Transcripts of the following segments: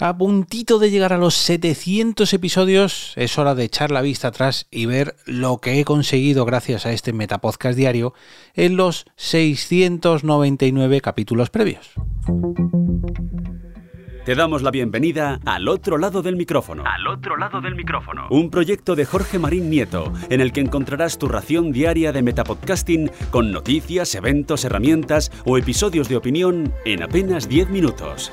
A puntito de llegar a los 700 episodios, es hora de echar la vista atrás y ver lo que he conseguido gracias a este Metapodcast diario en los 699 capítulos previos. Te damos la bienvenida al otro lado del micrófono. Al otro lado del micrófono. Un proyecto de Jorge Marín Nieto, en el que encontrarás tu ración diaria de metapodcasting con noticias, eventos, herramientas o episodios de opinión en apenas 10 minutos.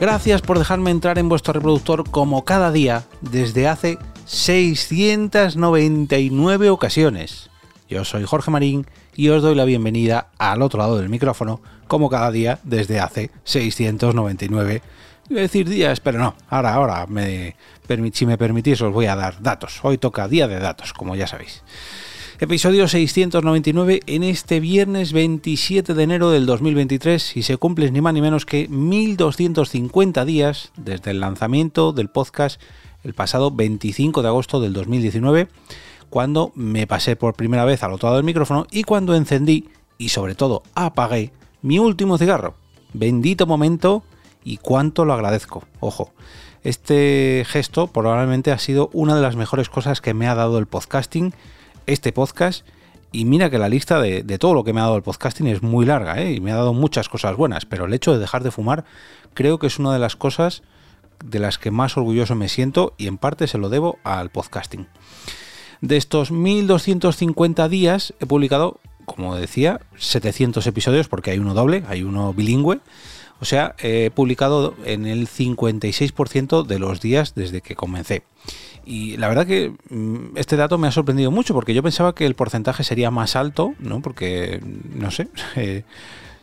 Gracias por dejarme entrar en vuestro reproductor como cada día desde hace 699 ocasiones. Yo soy Jorge Marín y os doy la bienvenida al otro lado del micrófono como cada día desde hace 699 Iba a decir días, pero no. Ahora, ahora, me, si me permitís, os voy a dar datos. Hoy toca día de datos, como ya sabéis. Episodio 699 en este viernes 27 de enero del 2023 y se cumplen ni más ni menos que 1250 días desde el lanzamiento del podcast el pasado 25 de agosto del 2019, cuando me pasé por primera vez al otro lado del micrófono y cuando encendí y sobre todo apagué mi último cigarro. Bendito momento y cuánto lo agradezco. Ojo, este gesto probablemente ha sido una de las mejores cosas que me ha dado el podcasting este podcast. Y mira que la lista de, todo lo que me ha dado el podcasting es muy larga, ¿eh? y me ha dado muchas cosas buenas, pero el hecho de dejar de fumar creo que es una de las cosas de las que más orgulloso me siento y en parte se lo debo al podcasting. De estos 1250 días he publicado, como decía, 700 episodios porque hay uno doble, hay uno bilingüe. O sea, he publicado en el 56% de los días desde que comencé. Y la verdad que mm, este dato me ha sorprendido mucho porque yo pensaba que el porcentaje sería más alto, ¿no? Porque, no sé, eh,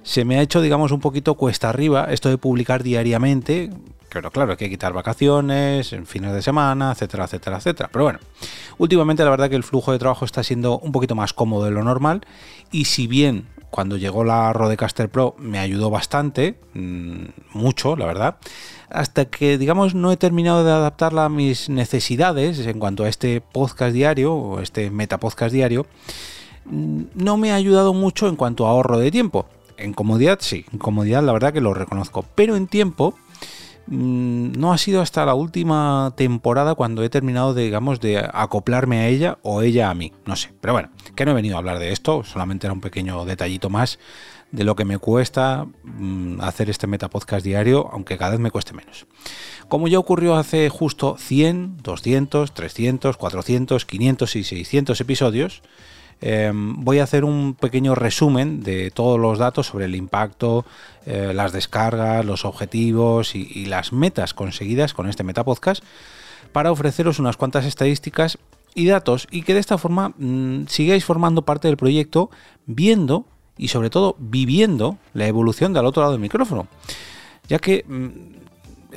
se me ha hecho, digamos, un poquito cuesta arriba esto de publicar diariamente. Pero claro, hay que quitar vacaciones, en fines de semana, etcétera, etcétera, etcétera. Pero bueno, últimamente la verdad que el flujo de trabajo está siendo un poquito más cómodo de lo normal. Y si bien cuando llegó la Rodecaster Pro me ayudó bastante, mm, mucho, la verdad hasta que, digamos, no he terminado de adaptarla a mis necesidades en cuanto a este podcast diario o este metapodcast diario, mm, no me ha ayudado mucho en cuanto a ahorro de tiempo. En comodidad, sí, en comodidad la verdad que lo reconozco, pero en tiempo mm, no ha sido hasta la última temporada cuando he terminado, de, digamos, de acoplarme a ella o ella a mí, no sé. Pero bueno, que no he venido a hablar de esto, solamente era un pequeño detallito más de lo que me cuesta mm, hacer este metapodcast diario, aunque cada vez me cueste menos. Como ya ocurrió hace justo 100, 200, 300, 400, 500 y 600 episodios, em, voy a hacer un pequeño resumen de todos los datos sobre el impacto, eh, las descargas, los objetivos y, las metas conseguidas con este metapodcast para ofreceros unas cuantas estadísticas y datos y que de esta forma mm, sigáis formando parte del proyecto viendo y sobre todo viviendo la evolución del otro lado del micrófono. Ya que mm,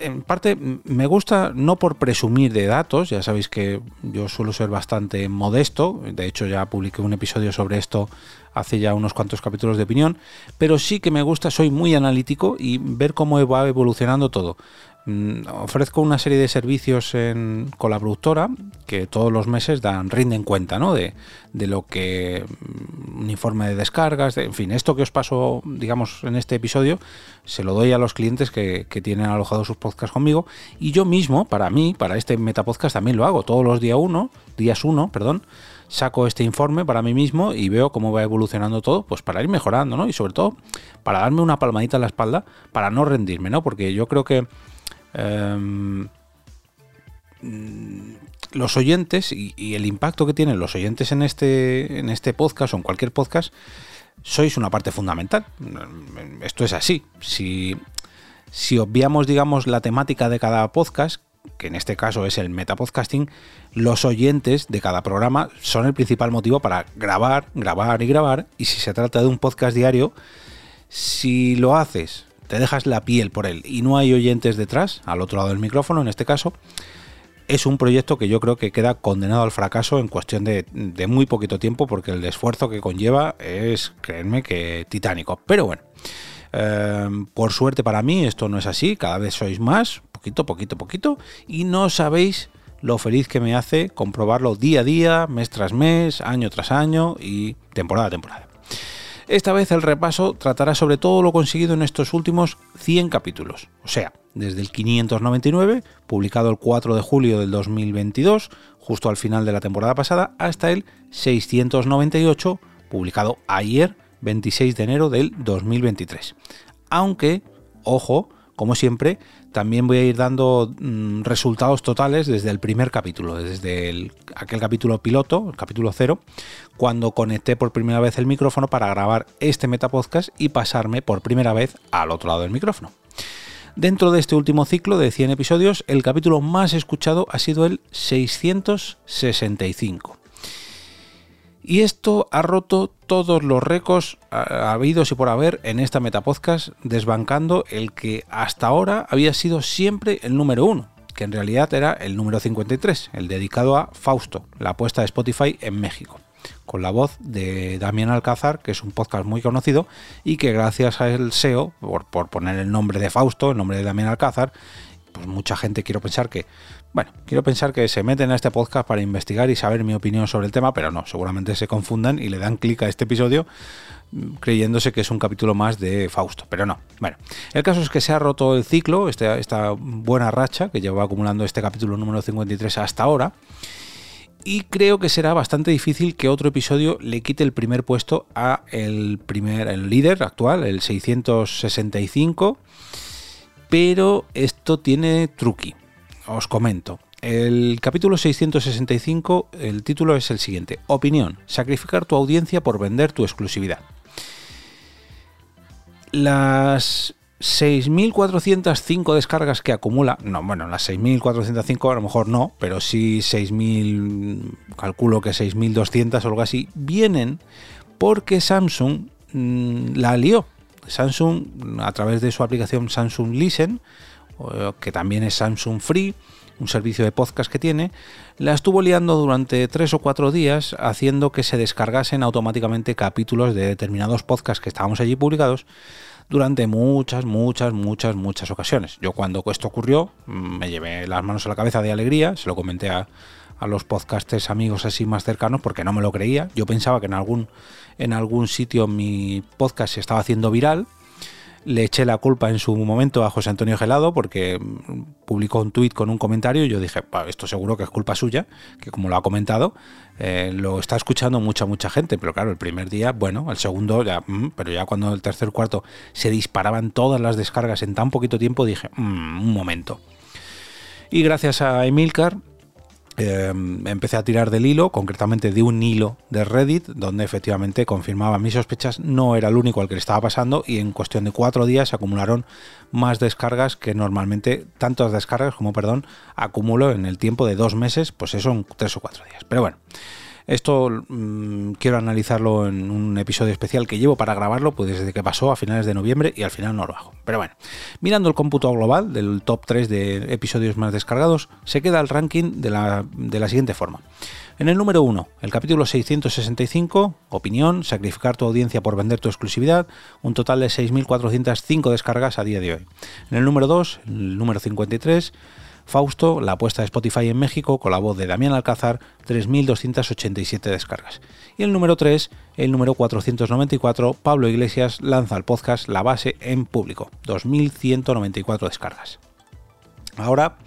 en parte me gusta no por presumir de datos, ya sabéis que yo suelo ser bastante modesto, de hecho ya publiqué un episodio sobre esto hace ya unos cuantos capítulos de opinión, pero sí que me gusta, soy muy analítico y ver cómo va evolucionando todo. Mm, ofrezco una serie de servicios con la productora que todos los meses dan rinden cuenta ¿no? de, lo que mm, un informe de descargas, en fin, esto que os paso, digamos, en este episodio, se lo doy a los clientes que, tienen alojados sus podcasts conmigo y yo mismo, para mí, para este metapodcast también lo hago, todos los días uno, días uno, perdón, saco este informe para mí mismo y veo cómo va evolucionando todo, pues para ir mejorando, ¿no? Y sobre todo para darme una palmadita en la espalda, para no rendirme, ¿no? Porque yo creo que Em, los oyentes y, el impacto que tienen los oyentes en este, en este podcast o en cualquier podcast, sois una parte fundamental. Esto es así. Si, si obviamos, digamos, la temática de cada podcast, que en este caso es el metapodcasting, los oyentes de cada programa son el principal motivo para grabar, grabar y grabar. Y si se trata de un podcast diario, si lo haces te dejas la piel por él y no hay oyentes detrás, al otro lado del micrófono en este caso, es un proyecto que yo creo que queda condenado al fracaso en cuestión de, muy poquito tiempo porque el esfuerzo que conlleva es, créanme, que titánico. Pero bueno, em, por suerte para mí esto no es así, cada vez sois más, poquito, poquito, poquito, y no sabéis lo feliz que me hace comprobarlo día a día, mes tras mes, año tras año y temporada a temporada. Esta vez el repaso tratará sobre todo lo conseguido en estos últimos 100 capítulos, o sea, desde el 599, publicado el 4 de julio del 2022, justo al final de la temporada pasada, hasta el 698, publicado ayer, 26 de enero del 2023. Aunque, ojo, como siempre, también voy a ir dando mm, resultados totales desde el primer capítulo, desde aquel capítulo piloto, el capítulo cero, cuando conecté por primera vez el micrófono para grabar este metapodcast y pasarme por primera vez al otro lado del micrófono. Dentro de este último ciclo de 100 episodios, el capítulo más escuchado ha sido el 665. Y esto ha roto todos los récords habidos y por haber en esta Metapodcast, desbancando el que hasta ahora había sido siempre el número uno, que en realidad era el número 53, el dedicado a Fausto, la apuesta de Spotify en México, con la voz de Damián Alcázar, que es un podcast muy conocido y que gracias al SEO, por, por poner el nombre de Fausto, el nombre de Damián Alcázar, pues mucha gente quiero pensar que bueno, quiero pensar que se meten a este podcast para investigar y saber mi opinión sobre el tema, pero no, seguramente se confundan y le dan clic a este episodio mm, creyéndose que es un capítulo más de Fausto, pero no. Bueno, el caso es que se ha roto el ciclo, este, esta buena racha que lleva acumulando este capítulo número 53 hasta ahora, y creo que será bastante difícil que otro episodio le quite el primer puesto a el primer el líder actual, el 665, pero esto tiene truqui os comento. El capítulo 665, el título es el siguiente. Opinión. Sacrificar tu audiencia por vender tu exclusividad. Las 6.405 descargas que acumula, no, bueno, las 6.405 a lo mejor no, pero sí 6.000, calculo que 6.200 o algo así, vienen porque Samsung mm, la lió. Samsung, a través de su aplicación Samsung Listen, que también es Samsung Free, un servicio de podcast que tiene, la estuvo liando durante tres o cuatro días haciendo que se descargasen automáticamente capítulos de determinados podcasts que estábamos allí publicados durante muchas, muchas, muchas, muchas ocasiones. Yo cuando esto ocurrió me llevé las manos a la cabeza de alegría, se lo comenté a, a los podcasters amigos así más cercanos porque no me lo creía. Yo pensaba que en algún, en algún sitio mi podcast se estaba haciendo viral le eché la culpa en su momento a José Antonio Gelado porque publicó un tuit con un comentario y yo dije, esto seguro que es culpa suya, que como lo ha comentado, eh, lo está escuchando mucha, mucha gente, pero claro, el primer día, bueno, el segundo ya, mm, pero ya cuando el tercer, cuarto se disparaban todas las descargas en tan poquito tiempo, dije, mm, un momento. Y gracias a Emilcar, Em, empecé a tirar del hilo, concretamente de un hilo de Reddit, donde efectivamente confirmaba mis sospechas, no era el único al que le estaba pasando y en cuestión de cuatro días acumularon más descargas que normalmente, tantas descargas como, perdón, acumulo en el tiempo de dos meses, pues eso en tres o cuatro días. Pero bueno. Esto mm, quiero analizarlo en un episodio especial que llevo para grabarlo, pues desde que pasó a finales de noviembre y al final no lo hago. Pero bueno, mirando el cómputo global del top 3 de episodios más descargados, se queda el ranking de la, de la siguiente forma. En el número 1, el capítulo 665, opinión, sacrificar tu audiencia por vender tu exclusividad, un total de 6.405 descargas a día de hoy. En el número 2, el número 53, Fausto, la apuesta de Spotify en México, con la voz de Damián Alcázar, 3.287 descargas. Y el número 3, el número 494, Pablo Iglesias lanza el podcast La Base en público, 2.194 descargas. Ahora,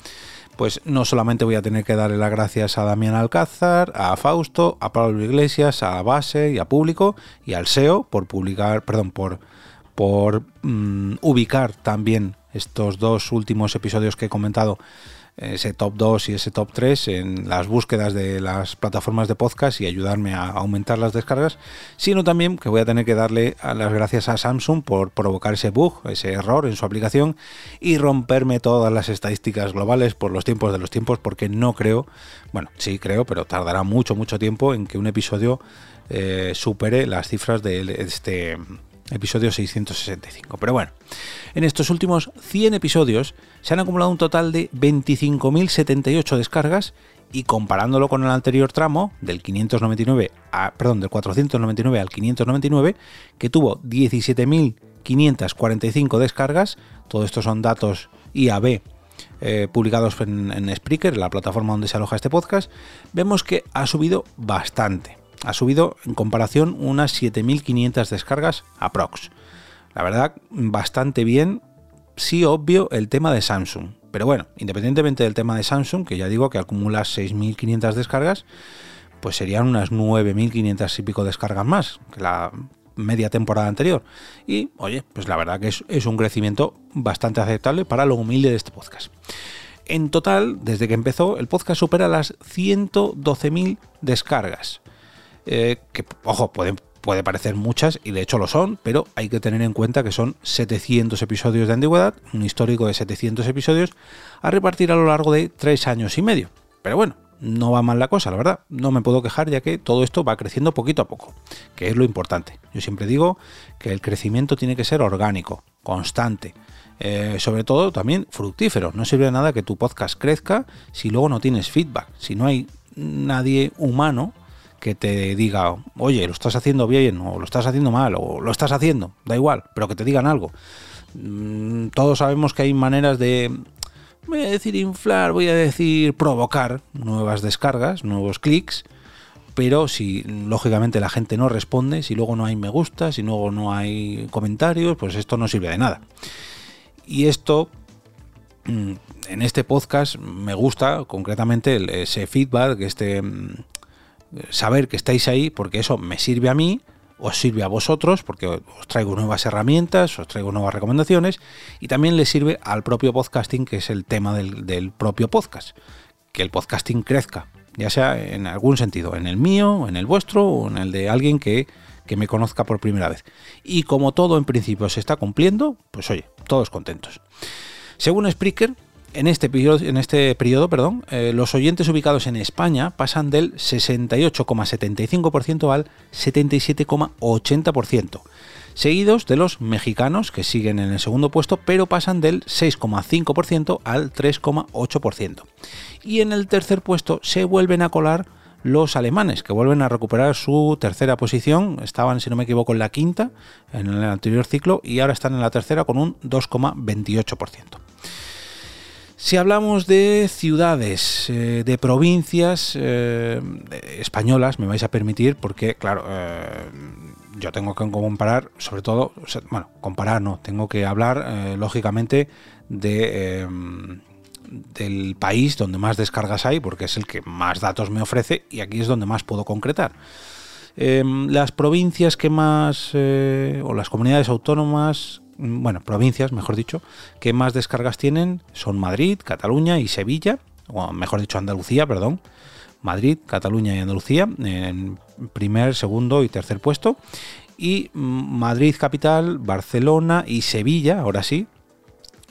pues no solamente voy a tener que darle las gracias a Damián Alcázar, a Fausto, a Pablo Iglesias, a Base y a Público y al SEO por publicar, perdón, por, por mm, ubicar también estos dos últimos episodios que he comentado, ese top 2 y ese top 3 en las búsquedas de las plataformas de podcast y ayudarme a aumentar las descargas, sino también que voy a tener que darle las gracias a Samsung por provocar ese bug, ese error en su aplicación y romperme todas las estadísticas globales por los tiempos de los tiempos, porque no creo, bueno, sí creo, pero tardará mucho, mucho tiempo en que un episodio eh, supere las cifras de este episodio 665. Pero bueno, en estos últimos 100 episodios se han acumulado un total de 25.078 descargas y comparándolo con el anterior tramo del 599 a, perdón, del 499 al 599 que tuvo 17.545 descargas, todo esto son datos IAB eh, publicados en, en Spreaker, la plataforma donde se aloja este podcast, vemos que ha subido bastante. Ha subido en comparación unas 7.500 descargas aprox. La verdad, bastante bien. Sí, obvio, el tema de Samsung. Pero bueno, independientemente del tema de Samsung, que ya digo que acumula 6.500 descargas, pues serían unas 9.500 y pico descargas más que la media temporada anterior. Y oye, pues la verdad que es, un crecimiento bastante aceptable para lo humilde de este podcast. En total, desde que empezó, el podcast supera las 112.000 descargas. Eh, que, ojo, pueden, puede parecer muchas, y de hecho lo son, pero hay que tener en cuenta que son 700 episodios de antigüedad, un histórico de 700 episodios, a repartir a lo largo de 3 años y medio. Pero bueno, no va mal la cosa, la verdad. No me puedo quejar ya que todo esto va creciendo poquito a poco, que es lo importante. Yo siempre digo que el crecimiento tiene que ser orgánico, constante. Eh, sobre todo también fructífero. No sirve de nada que tu podcast crezca si luego no tienes feedback, si no hay nadie humano que te diga, oye, lo estás haciendo bien, o lo estás haciendo mal, o lo estás haciendo, da igual, pero que te digan algo. Mm, todos sabemos que hay maneras de voy a decir inflar, voy a decir provocar nuevas descargas, nuevos clics, pero si lógicamente la gente no responde, si luego no hay me gusta, si luego no hay comentarios, pues esto no sirve de nada. Y esto mm, en este podcast me gusta concretamente ese feedback, este mm, saber que estáis ahí, porque eso me sirve a mí os sirve a vosotros porque os traigo nuevas herramientas, os traigo nuevas recomendaciones y también le sirve al propio podcasting, que es el tema del, propio podcast, que el podcasting crezca, ya sea en algún sentido, en el mío, en el vuestro o en el de alguien que, que me conozca por primera vez. Y como todo en principio se está cumpliendo, pues oye, todos contentos. Según Spreaker, en este periodo, en este periodo perdón, eh, los oyentes ubicados en España pasan del 68,75% al 77,80%, seguidos de los mexicanos que siguen en el segundo puesto pero pasan del 6,5% al 3,8%. Y en el tercer puesto se vuelven a colar los alemanes, que vuelven a recuperar su tercera posición. Estaban, si no me equivoco, en la quinta en el anterior ciclo y ahora están en la tercera con un 2,28%. Si hablamos de ciudades, eh, de provincias eh, españolas, me vais a permitir, porque claro, eh, yo tengo que comparar, sobre todo, bueno, comparar no, tengo que hablar, lógicamente, de del país donde más descargas hay, porque es el que más datos me ofrece y aquí es donde más puedo concretar. las provincias que más, o las comunidades autónomas bueno, provincias, mejor dicho, que más descargas tienen son Madrid, Cataluña y Sevilla, o mejor dicho Andalucía, perdón. Madrid, Cataluña y Andalucía en primer, segundo y tercer puesto. Y mm, Madrid capital, Barcelona y Sevilla, ahora sí,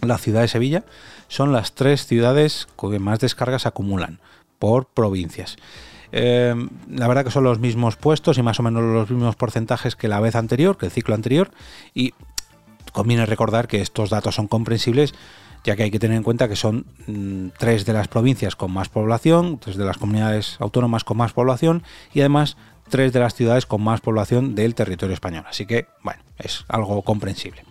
la ciudad de Sevilla, son las tres ciudades que más descargas acumulan por provincias. Eh, la verdad que son los mismos puestos y más o menos los mismos porcentajes que la vez anterior, que el ciclo anterior. Y conviene recordar que estos datos son comprensibles ya que hay que tener en cuenta que son mm, tres de las provincias con más población, tres de las comunidades autónomas con más población y además tres de las ciudades con más población del territorio español. Así que, bueno, es algo comprensible.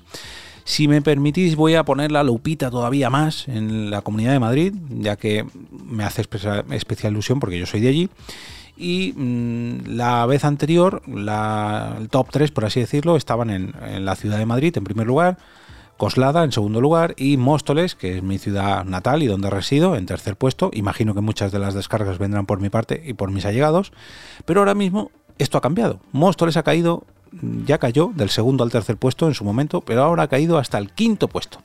Si me permitís, voy a poner la lupita todavía más en la Comunidad de Madrid, ya que me hace especial ilusión porque yo soy de allí y mm, la vez anterior, el top 3, por así decirlo, estaban en, la ciudad de Madrid en primer lugar, Coslada en segundo lugar y Móstoles, que es mi ciudad natal y donde resido, en tercer puesto. Imagino que muchas de las descargas vendrán por mi parte y por mis allegados, pero ahora mismo esto ha cambiado. Móstoles ha caído, ya cayó del segundo al tercer puesto en su momento, pero ahora ha caído hasta el quinto puesto.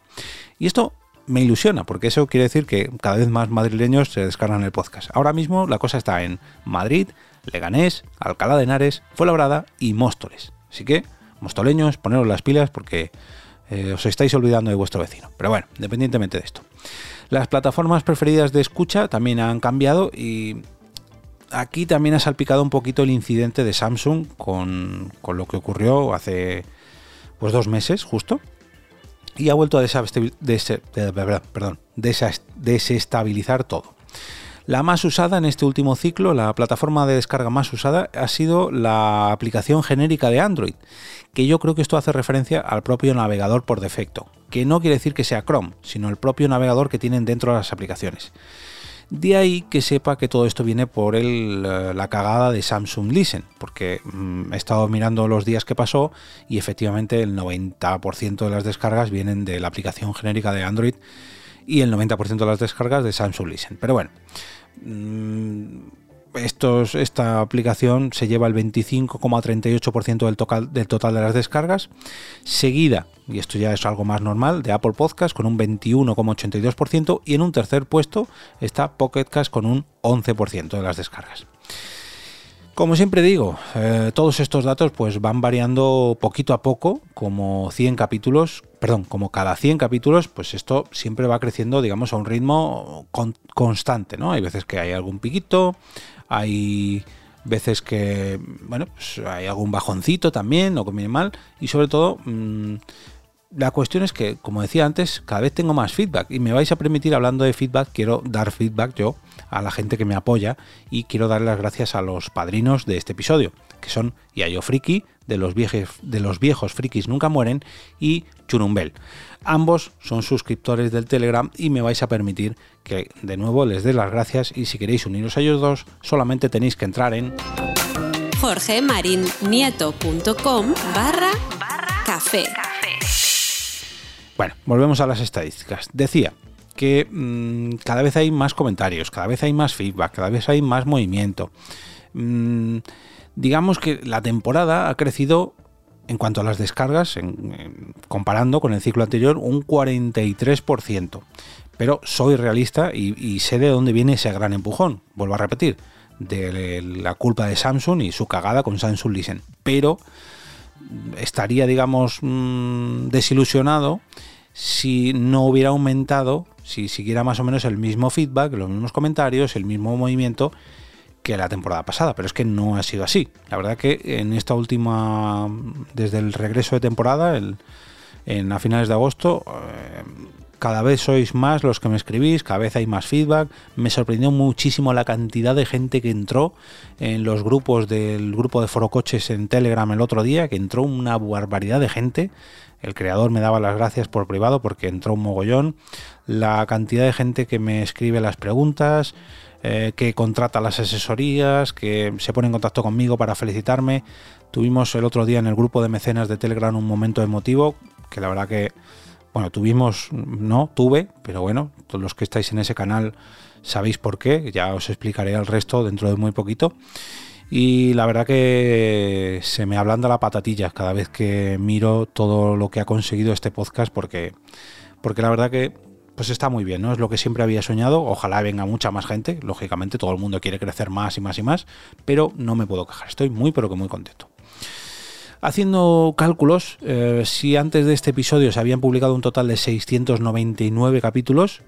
Y esto me ilusiona, porque eso quiere decir que cada vez más madrileños se descargan el podcast. Ahora mismo la cosa está en Madrid, Leganés, Alcalá de Henares, Fuenlabrada y Móstoles. Así que, mostoleños, poneros las pilas porque eh, os estáis olvidando de vuestro vecino. Pero bueno, independientemente de esto. Las plataformas preferidas de escucha también han cambiado y aquí también ha salpicado un poquito el incidente de Samsung con, con lo que ocurrió hace pues dos meses justo y ha vuelto a desestabilizar todo. La más usada en este último ciclo, la plataforma de descarga más usada, ha sido la aplicación genérica de Android, que yo creo que esto hace referencia al propio navegador por defecto, que no quiere decir que sea Chrome, sino el propio navegador que tienen dentro de las aplicaciones. De ahí que sepa que todo esto viene por el, la cagada de Samsung Listen, porque mm, he estado mirando los días que pasó y efectivamente el 90% de las descargas vienen de la aplicación genérica de Android y el 90% de las descargas de Samsung Listen. Pero bueno, mm, esta aplicación se lleva el 25,38% del total, de las descargas, seguida, y esto ya es algo más normal, de Apple Podcast con un 21,82% y en un tercer puesto está Pocket Cast con un 11% de las descargas. Como siempre digo, eh, todos estos datos pues van variando poquito a poco, como 100 capítulos, perdón, como cada 100 capítulos, pues esto siempre va creciendo, digamos, a un ritmo constante, ¿no? Hay veces que hay algún piquito, hay veces que, bueno, pues hay algún bajoncito también, no conviene mal, y sobre todo, mmm, la cuestión es que, como decía antes, cada vez tengo más feedback y me vais a permitir, hablando de feedback, quiero dar feedback yo a la gente que me apoya y quiero dar las gracias a los padrinos de este episodio, que son Yayo Friki, de los, viejos, de los viejos frikis nunca mueren, y Churumbel. Ambos son suscriptores del Telegram y me vais a permitir que de nuevo les dé las gracias y si queréis uniros a ellos dos, solamente tenéis que entrar en jorgemarinieto.com barra café. Bueno, volvemos a las estadísticas. Decía que mmm, cada vez hay más comentarios, cada vez hay más feedback, cada vez hay más movimiento. Mmm, digamos que la temporada ha crecido en cuanto a las descargas, comparando con el ciclo anterior, un 43%. Pero soy realista y, sé de dónde viene ese gran empujón. Vuelvo a repetir, de la culpa de Samsung y su cagada con Samsung Listen. Pero estaría, digamos, mmm, desilusionado si no hubiera aumentado, si siguiera más o menos el mismo feedback, los mismos comentarios, el mismo movimiento que la temporada pasada, pero es que no ha sido así. La verdad que en esta última, desde el regreso de temporada, en a finales de agosto, eh, cada vez sois más los que me escribís, cada vez hay más feedback. Me sorprendió muchísimo la cantidad de gente que entró en los grupos del grupo de Forocoches en Telegram el otro día, que entró una barbaridad de gente. El creador me daba las gracias por privado porque entró un mogollón. La cantidad de gente que me escribe las preguntas, eh, que contrata las asesorías, que se pone en contacto conmigo para felicitarme. Tuvimos el otro día en el grupo de mecenas de Telegram un momento emotivo que la verdad que bueno, tuvimos, no, tuve, pero bueno, todos los que estáis en ese canal sabéis por qué, ya os explicaré el resto dentro de muy poquito. Y la verdad que se me ablanda la patatilla cada vez que miro todo lo que ha conseguido este podcast porque, porque la verdad que pues está muy bien, ¿no? Es lo que siempre había soñado. Ojalá venga mucha más gente. Lógicamente, todo el mundo quiere crecer más y más y más, pero no me puedo quejar. Estoy muy, pero que muy contento. Haciendo cálculos, eh, si antes de este episodio se habían publicado un total de 699 capítulos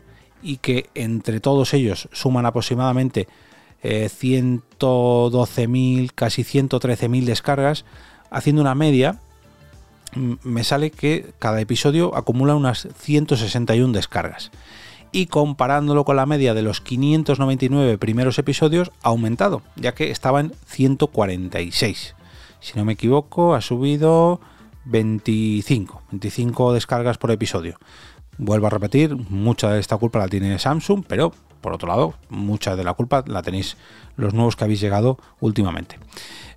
y que entre todos ellos suman aproximadamente eh, 112.000, casi 113.000 descargas, haciendo una media, me sale que cada episodio acumula unas 161 descargas. Y comparándolo con la media de los 599 primeros episodios, ha aumentado, ya que estaba en 146 si no me equivoco, ha subido 25, 25 descargas por episodio. Vuelvo a repetir, mucha de esta culpa la tiene Samsung, pero por otro lado, mucha de la culpa la tenéis los nuevos que habéis llegado últimamente.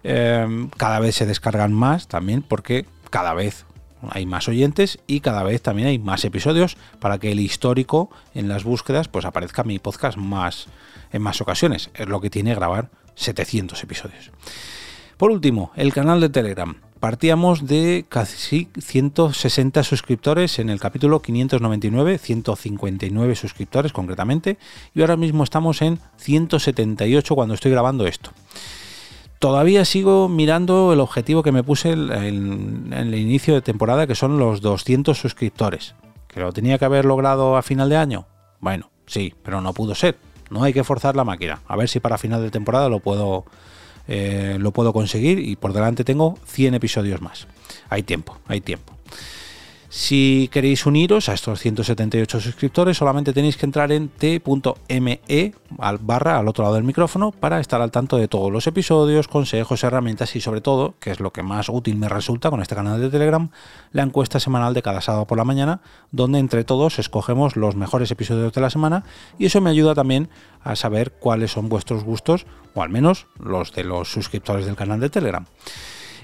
Eh, cada vez se descargan más también porque cada vez hay más oyentes y cada vez también hay más episodios para que el histórico en las búsquedas pues aparezca mi podcast más en más ocasiones. Es lo que tiene grabar 700 episodios. Por último, el canal de Telegram. Partíamos de casi 160 suscriptores en el capítulo 599, 159 suscriptores concretamente, y ahora mismo estamos en 178 cuando estoy grabando esto. Todavía sigo mirando el objetivo que me puse en el inicio de temporada, que son los 200 suscriptores. ¿Que lo tenía que haber logrado a final de año? Bueno, sí, pero no pudo ser. No hay que forzar la máquina. A ver si para final de temporada lo puedo eh, lo puedo conseguir y por delante tengo 100 episodios más. Hay tiempo, hay tiempo. Si queréis uniros a estos 178 suscriptores, solamente tenéis que entrar en t.me al barra al otro lado del micrófono para estar al tanto de todos los episodios, consejos, herramientas y sobre todo, que es lo que más útil me resulta con este canal de Telegram, la encuesta semanal de cada sábado por la mañana, donde entre todos escogemos los mejores episodios de la semana y eso me ayuda también a saber cuáles son vuestros gustos, o al menos los de los suscriptores del canal de Telegram.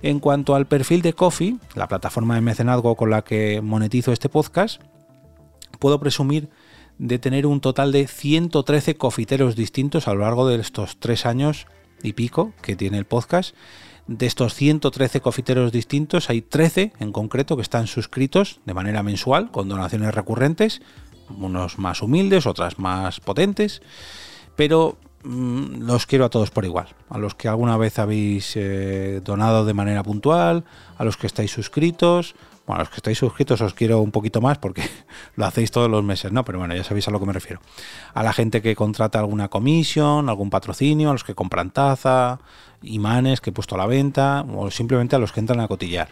En cuanto al perfil de Coffee, la plataforma de mecenazgo con la que monetizo este podcast, puedo presumir de tener un total de 113 cofiteros distintos a lo largo de estos tres años y pico que tiene el podcast. De estos 113 cofiteros distintos, hay 13 en concreto que están suscritos de manera mensual con donaciones recurrentes, unos más humildes, otras más potentes, pero los quiero a todos por igual. A los que alguna vez habéis eh, donado de manera puntual, a los que estáis suscritos. Bueno, a los que estáis suscritos os quiero un poquito más porque lo hacéis todos los meses, ¿no? Pero bueno, ya sabéis a lo que me refiero. A la gente que contrata alguna comisión, algún patrocinio, a los que compran taza, imanes que he puesto a la venta, o simplemente a los que entran a cotillar.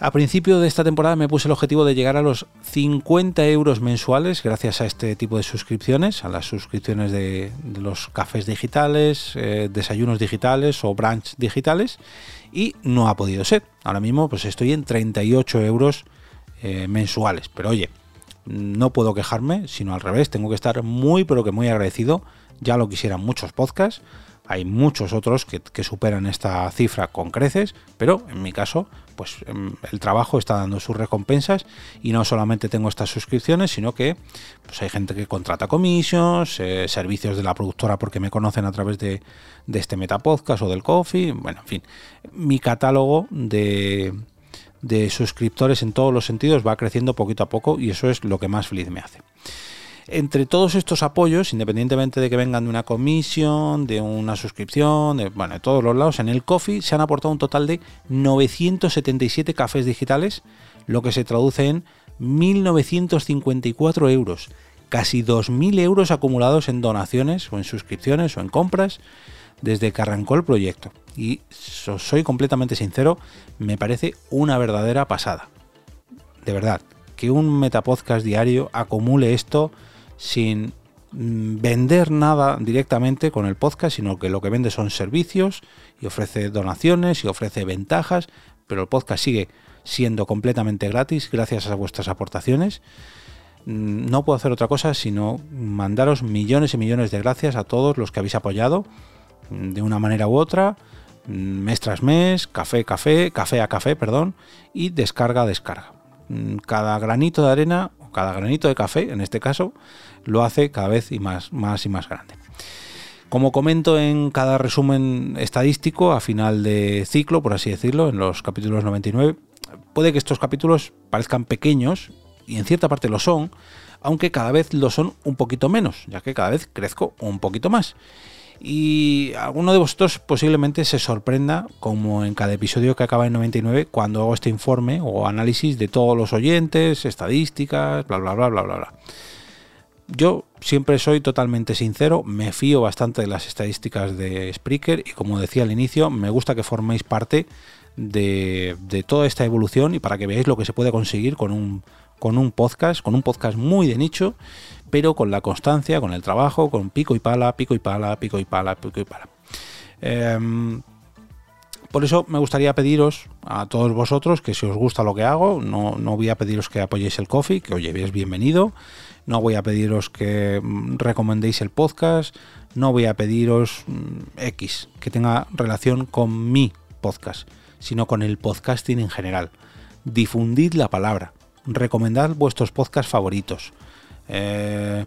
A principio de esta temporada me puse el objetivo de llegar a los 50 euros mensuales gracias a este tipo de suscripciones, a las suscripciones de, los cafés digitales, eh, desayunos digitales o brunch digitales y no ha podido ser. Ahora mismo pues estoy en 38 euros eh, mensuales, pero oye, no puedo quejarme, sino al revés, tengo que estar muy pero que muy agradecido, ya lo quisieran muchos podcasts hay muchos otros que, superan esta cifra con creces, pero en mi caso, pues em, el trabajo está dando sus recompensas y no solamente tengo estas suscripciones, sino que pues hay gente que contrata comisiones, eh, servicios de la productora porque me conocen a través de, este Metapodcast o del Coffee. Bueno, en fin, mi catálogo de suscriptores en todos los sentidos va creciendo poquito a poco y eso es lo que más feliz me hace. Entre todos estos apoyos, independientemente de que vengan de una comisión, de una suscripción, de, bueno, de todos los lados, en el Coffee se han aportado un total de 977 cafés digitales, lo que se traduce en 1.954 euros, casi 2.000 euros acumulados en donaciones o en suscripciones o en compras desde que arrancó el proyecto. Y soy completamente sincero, me parece una verdadera pasada. De verdad, que un metapodcast diario acumule esto sin mm, vender nada directamente con el podcast, sino que lo que vende son servicios y ofrece donaciones y ofrece ventajas, pero el podcast sigue siendo completamente gratis gracias a vuestras aportaciones. Mm, no puedo hacer otra cosa sino mandaros millones y millones de gracias a todos los que habéis apoyado mm, de una manera u otra, mes tras mes, café, café, café a café, perdón, y descarga descarga. Cada granito de arena, cada granito de café, en este caso, lo hace cada vez y más, más y más grande. Como comento en cada resumen estadístico a final de ciclo, por así decirlo, en los capítulos 99, puede que estos capítulos parezcan pequeños, y en cierta parte lo son, aunque cada vez lo son un poquito menos, ya que cada vez crezco un poquito más. Y alguno de vosotros posiblemente se sorprenda, como en cada episodio que acaba en 99, cuando hago este informe o análisis de todos los oyentes, estadísticas, bla, bla, bla, bla, bla, bla. Yo siempre soy totalmente sincero, me fío bastante de las estadísticas de Spreaker y como decía al inicio, me gusta que forméis parte de, toda esta evolución y para que veáis lo que se puede conseguir con un, con un podcast, con un podcast muy de nicho, pero con la constancia, con el trabajo, con pico y pala, pico y pala, pico y pala, pico y pala. Em, por eso me gustaría pediros a todos vosotros que si os gusta lo que hago, no, no voy a pediros que apoyéis el coffee, que oye, es bienvenido, no voy a pediros que mm, recomendéis el podcast, no voy a pediros mm, X, que tenga relación con mi podcast, sino con el podcasting en general. Difundid la palabra, recomendad vuestros podcasts favoritos, eh,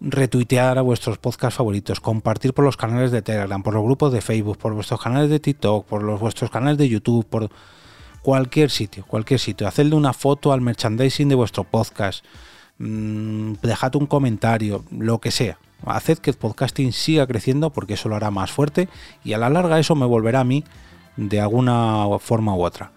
retuitear a vuestros podcasts favoritos, compartir por los canales de Telegram, por los grupos de Facebook, por vuestros canales de TikTok, por los, vuestros canales de YouTube, por cualquier sitio, cualquier sitio. Hacedle una foto al merchandising de vuestro podcast mmm, dejad un comentario, lo que sea. Haced que el podcasting siga creciendo porque eso lo hará más fuerte y a la larga eso me volverá a mí de alguna forma u otra.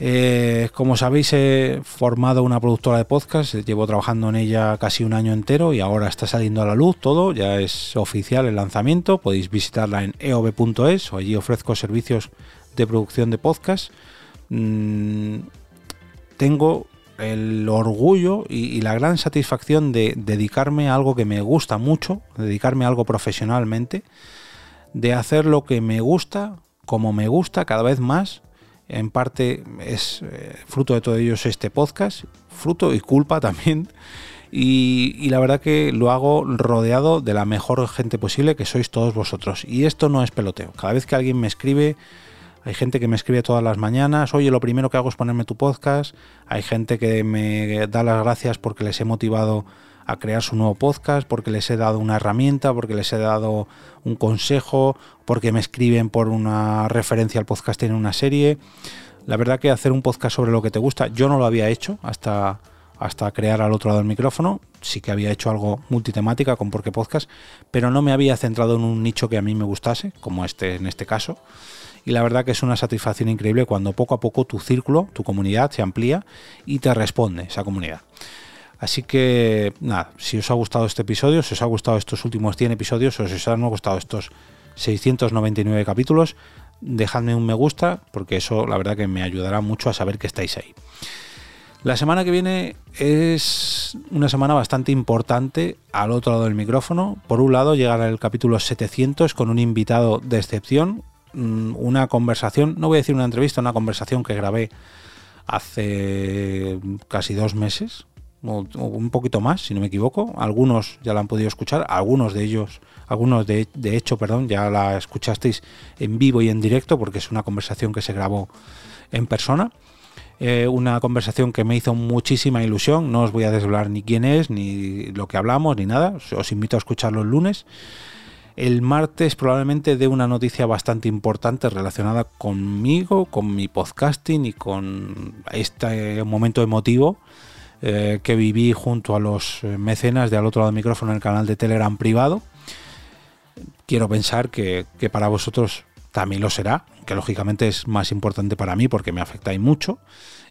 Eh, como sabéis, he formado una productora de podcast, llevo trabajando en ella casi un año entero y ahora está saliendo a la luz todo, ya es oficial el lanzamiento, podéis visitarla en eob.es o allí ofrezco servicios de producción de podcast. Mm, tengo el orgullo y, y, la gran satisfacción de dedicarme a algo que me gusta mucho, dedicarme a algo profesionalmente, de hacer lo que me gusta, como me gusta cada vez más. En parte es eh, fruto de todo ello este podcast, fruto y culpa también. Y, y, la verdad que lo hago rodeado de la mejor gente posible que sois todos vosotros. Y esto no es peloteo. Cada vez que alguien me escribe, hay gente que me escribe todas las mañanas, oye, lo primero que hago es ponerme tu podcast. Hay gente que me da las gracias porque les he motivado a crear su nuevo podcast, porque les he dado una herramienta, porque les he dado un consejo, porque me escriben por una referencia al podcast en una serie. La verdad que hacer un podcast sobre lo que te gusta, yo no lo había hecho hasta, hasta crear al otro lado del micrófono. Sí que había hecho algo multitemática con Porque Podcast, pero no me había centrado en un nicho que a mí me gustase, como este en este caso. Y la verdad que es una satisfacción increíble cuando poco a poco tu círculo, tu comunidad se amplía y te responde esa comunidad. Así que nada, si os ha gustado este episodio, si os ha gustado estos últimos 100 episodios, o si os han gustado estos 699 capítulos, dejadme un me gusta, porque eso la verdad que me ayudará mucho a saber que estáis ahí. La semana que viene es una semana bastante importante al otro lado del micrófono. Por un lado llegará el capítulo 700 con un invitado de excepción, mm, una conversación, no voy a decir una entrevista, una conversación que grabé hace casi dos meses, un poquito más, si no me equivoco. Algunos ya la han podido escuchar, algunos de ellos, algunos de, de, hecho, perdón, ya la escuchasteis en vivo y en directo, porque es una conversación que se grabó en persona. Eh, una conversación que me hizo muchísima ilusión. No os voy a desvelar ni quién es, ni lo que hablamos, ni nada. Os invito a escucharlo el lunes. El martes probablemente dé una noticia bastante importante relacionada conmigo, con mi podcasting y con este momento emotivo eh, que viví junto a los mecenas de al otro lado del micrófono en el canal de Telegram privado. Quiero pensar que, que para vosotros también lo será, que lógicamente es más importante para mí porque me afectáis mucho.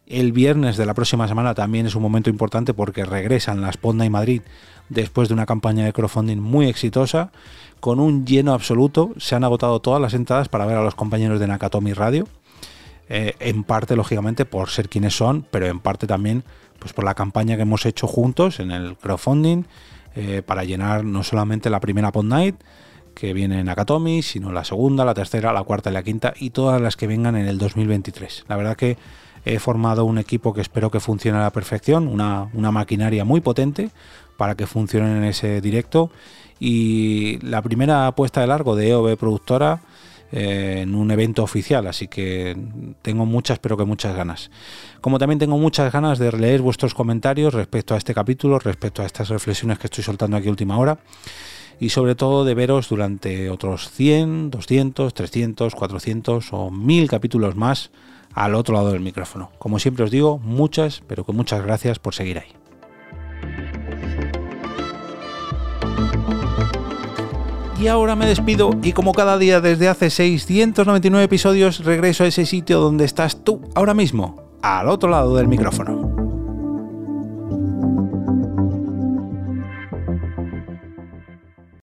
El viernes de la próxima semana también es un momento importante porque regresan las Ponda y Madrid después de una campaña de crowdfunding muy exitosa, con un lleno absoluto. Se han agotado todas las entradas para ver a los compañeros de Nakatomi Radio. Eh, en parte, lógicamente, por ser quienes son, pero en parte también pues por la campaña que hemos hecho juntos en el crowdfunding eh, para llenar no solamente la primera Pod Night, que viene en Nakatomi, sino la segunda, la tercera, la cuarta y la quinta y todas las que vengan en el 2023. La verdad que he formado un equipo que espero que funcione a la perfección, una, una maquinaria muy potente para que funcione en ese directo. Y la primera apuesta de largo de EOB Productora eh, en un evento oficial, así que tengo muchas, pero que muchas ganas. Como también tengo muchas ganas de leer vuestros comentarios respecto a este capítulo, respecto a estas reflexiones que estoy soltando aquí a última hora y sobre todo de veros durante otros 100, 200, 300, 400 o 1000 capítulos más al otro lado del micrófono. Como siempre os digo, muchas, pero que muchas gracias por seguir ahí. Y ahora me despido y como cada día desde hace 699 episodios regreso a ese sitio donde estás tú ahora mismo, al otro lado del micrófono.